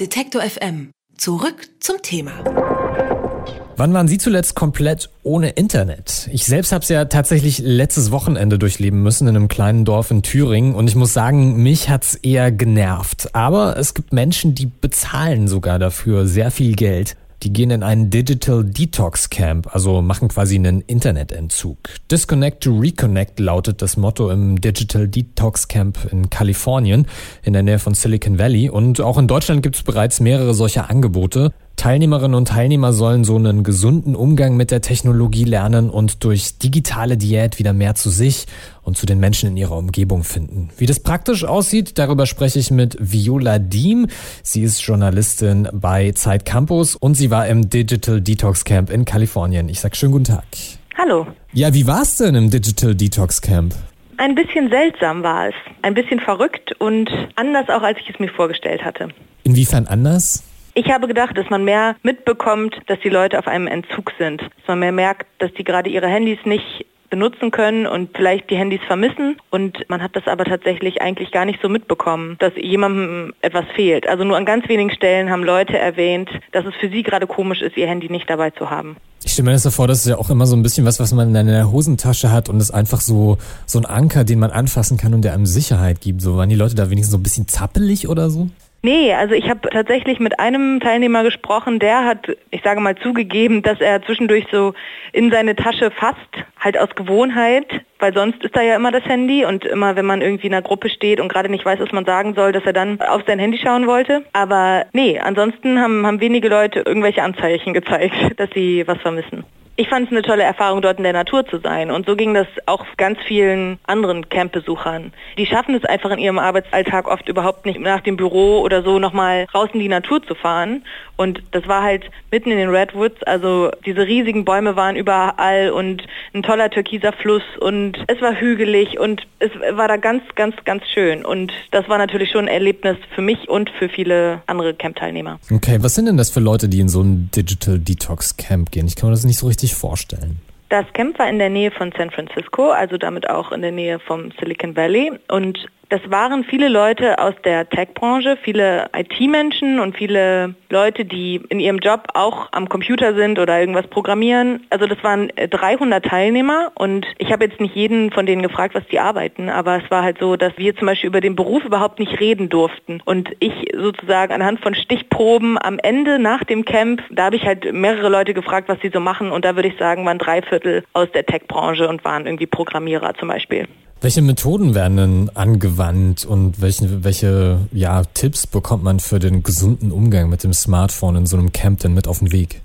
Detektor FM. Zurück zum Thema. Wann waren Sie zuletzt komplett ohne Internet? Ich selbst habe es ja tatsächlich letztes Wochenende durchleben müssen in einem kleinen Dorf in Thüringen und ich muss sagen, mich hat's eher genervt. Aber es gibt Menschen, die bezahlen sogar dafür sehr viel Geld. Die gehen in einen Digital Detox Camp, also machen quasi einen Internetentzug. Disconnect to Reconnect lautet das Motto im Digital Detox Camp in Kalifornien in der Nähe von Silicon Valley. Und auch in Deutschland gibt es bereits mehrere solcher Angebote. Teilnehmerinnen und Teilnehmer sollen so einen gesunden Umgang mit der Technologie lernen und durch digitale Diät wieder mehr zu sich und zu den Menschen in ihrer Umgebung finden. Wie das praktisch aussieht, darüber spreche ich mit Viola Diem. Sie ist Journalistin bei Zeit Campus und sie war im Digital Detox Camp in Kalifornien. Ich sag schönen guten Tag. Hallo. Ja, wie war es denn im Digital Detox Camp? Ein bisschen seltsam war es. Ein bisschen verrückt und anders auch, als ich es mir vorgestellt hatte. Inwiefern anders? Ich habe gedacht, dass man mehr mitbekommt, dass die Leute auf einem Entzug sind. Dass man mehr merkt, dass die gerade ihre Handys nicht benutzen können und vielleicht die Handys vermissen. Und man hat das aber tatsächlich eigentlich gar nicht so mitbekommen, dass jemandem etwas fehlt. Also nur an ganz wenigen Stellen haben Leute erwähnt, dass es für sie gerade komisch ist, ihr Handy nicht dabei zu haben. Ich stelle mir das so vor, das ist ja auch immer so ein bisschen was, was man in der Hosentasche hat und ist einfach so, so ein Anker, den man anfassen kann und der einem Sicherheit gibt. So waren die Leute da wenigstens so ein bisschen zappelig oder so? Nee, also ich habe tatsächlich mit einem Teilnehmer gesprochen, der hat, ich sage mal, zugegeben, dass er zwischendurch so in seine Tasche fasst, halt aus Gewohnheit, weil sonst ist da ja immer das Handy und immer, wenn man irgendwie in einer Gruppe steht und gerade nicht weiß, was man sagen soll, dass er dann auf sein Handy schauen wollte. Aber nee, ansonsten haben, haben wenige Leute irgendwelche Anzeichen gezeigt, dass sie was vermissen. Ich fand es eine tolle Erfahrung, dort in der Natur zu sein. Und so ging das auch ganz vielen anderen Campbesuchern. Die schaffen es einfach in ihrem Arbeitsalltag oft überhaupt nicht, nach dem Büro oder so nochmal raus in die Natur zu fahren. Und das war halt mitten in den Redwoods. Also diese riesigen Bäume waren überall und ein toller türkiser Fluss und es war hügelig und es war da ganz, ganz, ganz schön. Und das war natürlich schon ein Erlebnis für mich und für viele andere Camp-Teilnehmer. Okay, was sind denn das für Leute, die in so ein Digital Detox Camp gehen? Ich kann mir das nicht so richtig sich vorstellen? Das Camp war in der Nähe von San Francisco, also damit auch in der Nähe vom Silicon Valley. Und das waren viele Leute aus der Tech-Branche, viele IT-Menschen und viele Leute, die in ihrem Job auch am Computer sind oder irgendwas programmieren. Also das waren 300 Teilnehmer und ich habe jetzt nicht jeden von denen gefragt, was die arbeiten, aber es war halt so, dass wir zum Beispiel über den Beruf überhaupt nicht reden durften. Und ich sozusagen anhand von Stichproben am Ende nach dem Camp, da habe ich halt mehrere Leute gefragt, was sie so machen und da würde ich sagen, waren drei Viertel aus der Tech-Branche und waren irgendwie Programmierer zum Beispiel. Welche Methoden werden denn angewandt und welche, welche ja, Tipps bekommt man für den gesunden Umgang mit dem Smartphone in so einem Camp denn mit auf den Weg?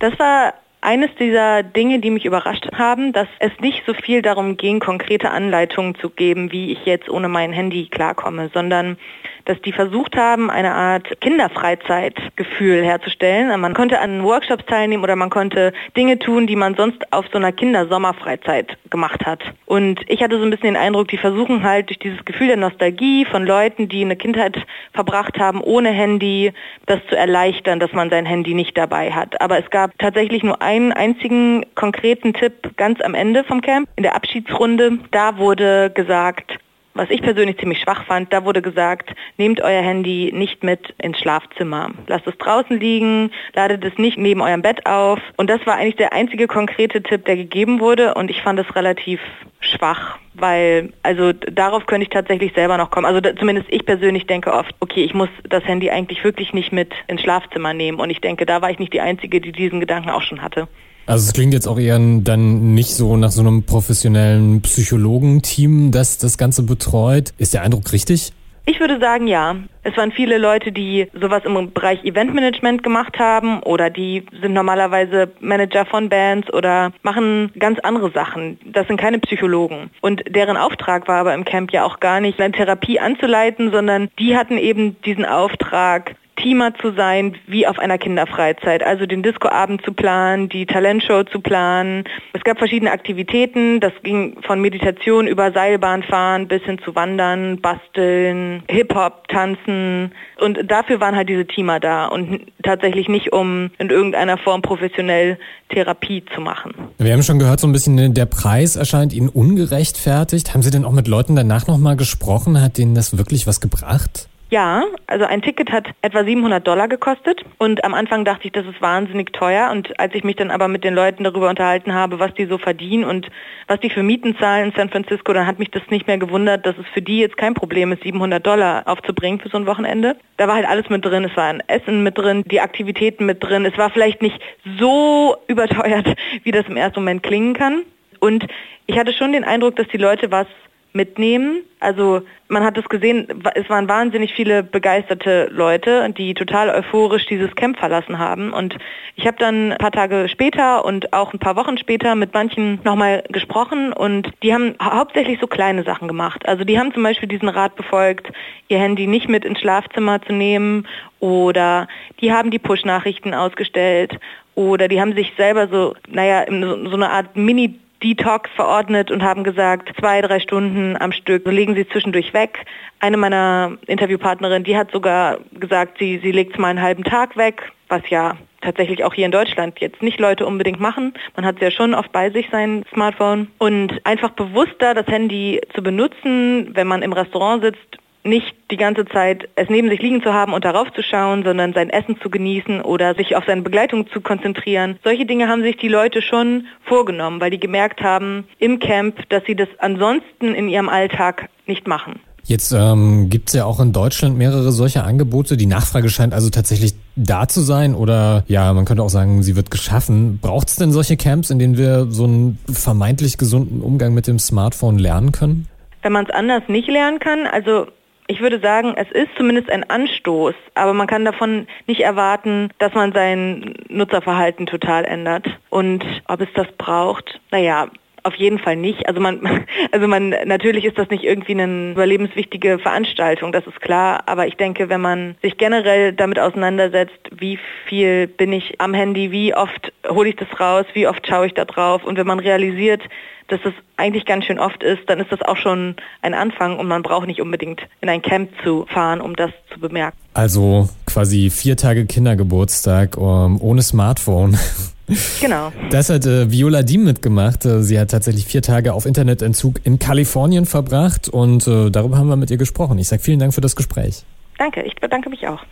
Das war eines dieser Dinge, die mich überrascht haben, dass es nicht so viel darum ging, konkrete Anleitungen zu geben, wie ich jetzt ohne mein Handy klarkomme, sondern dass die versucht haben, eine Art Kinderfreizeitgefühl herzustellen. Man konnte an Workshops teilnehmen oder man konnte Dinge tun, die man sonst auf so einer Kindersommerfreizeit gemacht hat. Und ich hatte so ein bisschen den Eindruck, die versuchen halt durch dieses Gefühl der Nostalgie von Leuten, die eine Kindheit verbracht haben ohne Handy, das zu erleichtern, dass man sein Handy nicht dabei hat. Aber es gab tatsächlich nur einen einzigen konkreten Tipp ganz am Ende vom Camp, in der Abschiedsrunde. Da wurde gesagt, was ich persönlich ziemlich schwach fand, da wurde gesagt, nehmt euer Handy nicht mit ins Schlafzimmer. Lasst es draußen liegen, ladet es nicht neben eurem Bett auf. Und das war eigentlich der einzige konkrete Tipp, der gegeben wurde. Und ich fand es relativ schwach, weil also darauf könnte ich tatsächlich selber noch kommen. Also da, zumindest ich persönlich denke oft, okay, ich muss das Handy eigentlich wirklich nicht mit ins Schlafzimmer nehmen. Und ich denke, da war ich nicht die Einzige, die diesen Gedanken auch schon hatte. Also es klingt jetzt auch eher dann nicht so nach so einem professionellen Psychologenteam, das das Ganze betreut. Ist der Eindruck richtig? Ich würde sagen, ja. Es waren viele Leute, die sowas im Bereich Eventmanagement gemacht haben oder die sind normalerweise Manager von Bands oder machen ganz andere Sachen. Das sind keine Psychologen. Und deren Auftrag war aber im Camp ja auch gar nicht, eine Therapie anzuleiten, sondern die hatten eben diesen Auftrag, Teamer zu sein, wie auf einer Kinderfreizeit. Also den Discoabend zu planen, die Talentshow zu planen. Es gab verschiedene Aktivitäten. Das ging von Meditation über Seilbahnfahren bis hin zu Wandern, Basteln, Hip-Hop, Tanzen. Und dafür waren halt diese Teamer da und tatsächlich nicht, um in irgendeiner Form professionell Therapie zu machen. Wir haben schon gehört, so ein bisschen der Preis erscheint Ihnen ungerechtfertigt. Haben Sie denn auch mit Leuten danach nochmal gesprochen? Hat denen das wirklich was gebracht? Ja, also ein Ticket hat etwa 700 Dollar gekostet und am Anfang dachte ich, das ist wahnsinnig teuer und als ich mich dann aber mit den Leuten darüber unterhalten habe, was die so verdienen und was die für Mieten zahlen in San Francisco, dann hat mich das nicht mehr gewundert, dass es für die jetzt kein Problem ist, 700 Dollar aufzubringen für so ein Wochenende. Da war halt alles mit drin, es war ein Essen mit drin, die Aktivitäten mit drin, es war vielleicht nicht so überteuert, wie das im ersten Moment klingen kann. Und ich hatte schon den Eindruck, dass die Leute was mitnehmen. Also man hat es gesehen, es waren wahnsinnig viele begeisterte Leute, die total euphorisch dieses Camp verlassen haben. Und ich habe dann ein paar Tage später und auch ein paar Wochen später mit manchen nochmal gesprochen und die haben hauptsächlich so kleine Sachen gemacht. Also die haben zum Beispiel diesen Rat befolgt, ihr Handy nicht mit ins Schlafzimmer zu nehmen oder die haben die Push-Nachrichten ausgestellt oder die haben sich selber so, naja, so eine Art Mini- Detox verordnet und haben gesagt, zwei, drei Stunden am Stück legen sie zwischendurch weg. Eine meiner Interviewpartnerinnen, die hat sogar gesagt, sie, sie legt mal einen halben Tag weg, was ja tatsächlich auch hier in Deutschland jetzt nicht Leute unbedingt machen. Man hat ja schon oft bei sich sein Smartphone und einfach bewusster das Handy zu benutzen, wenn man im Restaurant sitzt nicht die ganze Zeit es neben sich liegen zu haben und darauf zu schauen, sondern sein Essen zu genießen oder sich auf seine Begleitung zu konzentrieren. Solche Dinge haben sich die Leute schon vorgenommen, weil die gemerkt haben im Camp, dass sie das ansonsten in ihrem Alltag nicht machen. Jetzt ähm, gibt es ja auch in Deutschland mehrere solche Angebote. Die Nachfrage scheint also tatsächlich da zu sein oder ja, man könnte auch sagen, sie wird geschaffen. Braucht es denn solche Camps, in denen wir so einen vermeintlich gesunden Umgang mit dem Smartphone lernen können? Wenn man es anders nicht lernen kann, also ich würde sagen, es ist zumindest ein Anstoß, aber man kann davon nicht erwarten, dass man sein Nutzerverhalten total ändert. Und ob es das braucht, naja, auf jeden Fall nicht. Also man, also man, natürlich ist das nicht irgendwie eine überlebenswichtige Veranstaltung, das ist klar. Aber ich denke, wenn man sich generell damit auseinandersetzt, wie viel bin ich am Handy, wie oft hole ich das raus, wie oft schaue ich da drauf und wenn man realisiert, dass das eigentlich ganz schön oft ist, dann ist das auch schon ein Anfang und man braucht nicht unbedingt in ein Camp zu fahren, um das zu bemerken. Also quasi vier Tage Kindergeburtstag ohne Smartphone. Genau. Das hat äh, Viola Diem mitgemacht. Äh, sie hat tatsächlich vier Tage auf Internetentzug in Kalifornien verbracht und äh, darüber haben wir mit ihr gesprochen. Ich sage vielen Dank für das Gespräch. Danke, ich bedanke mich auch.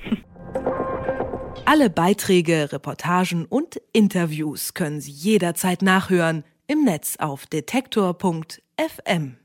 Alle Beiträge, Reportagen und Interviews können Sie jederzeit nachhören im Netz auf detektor.fm.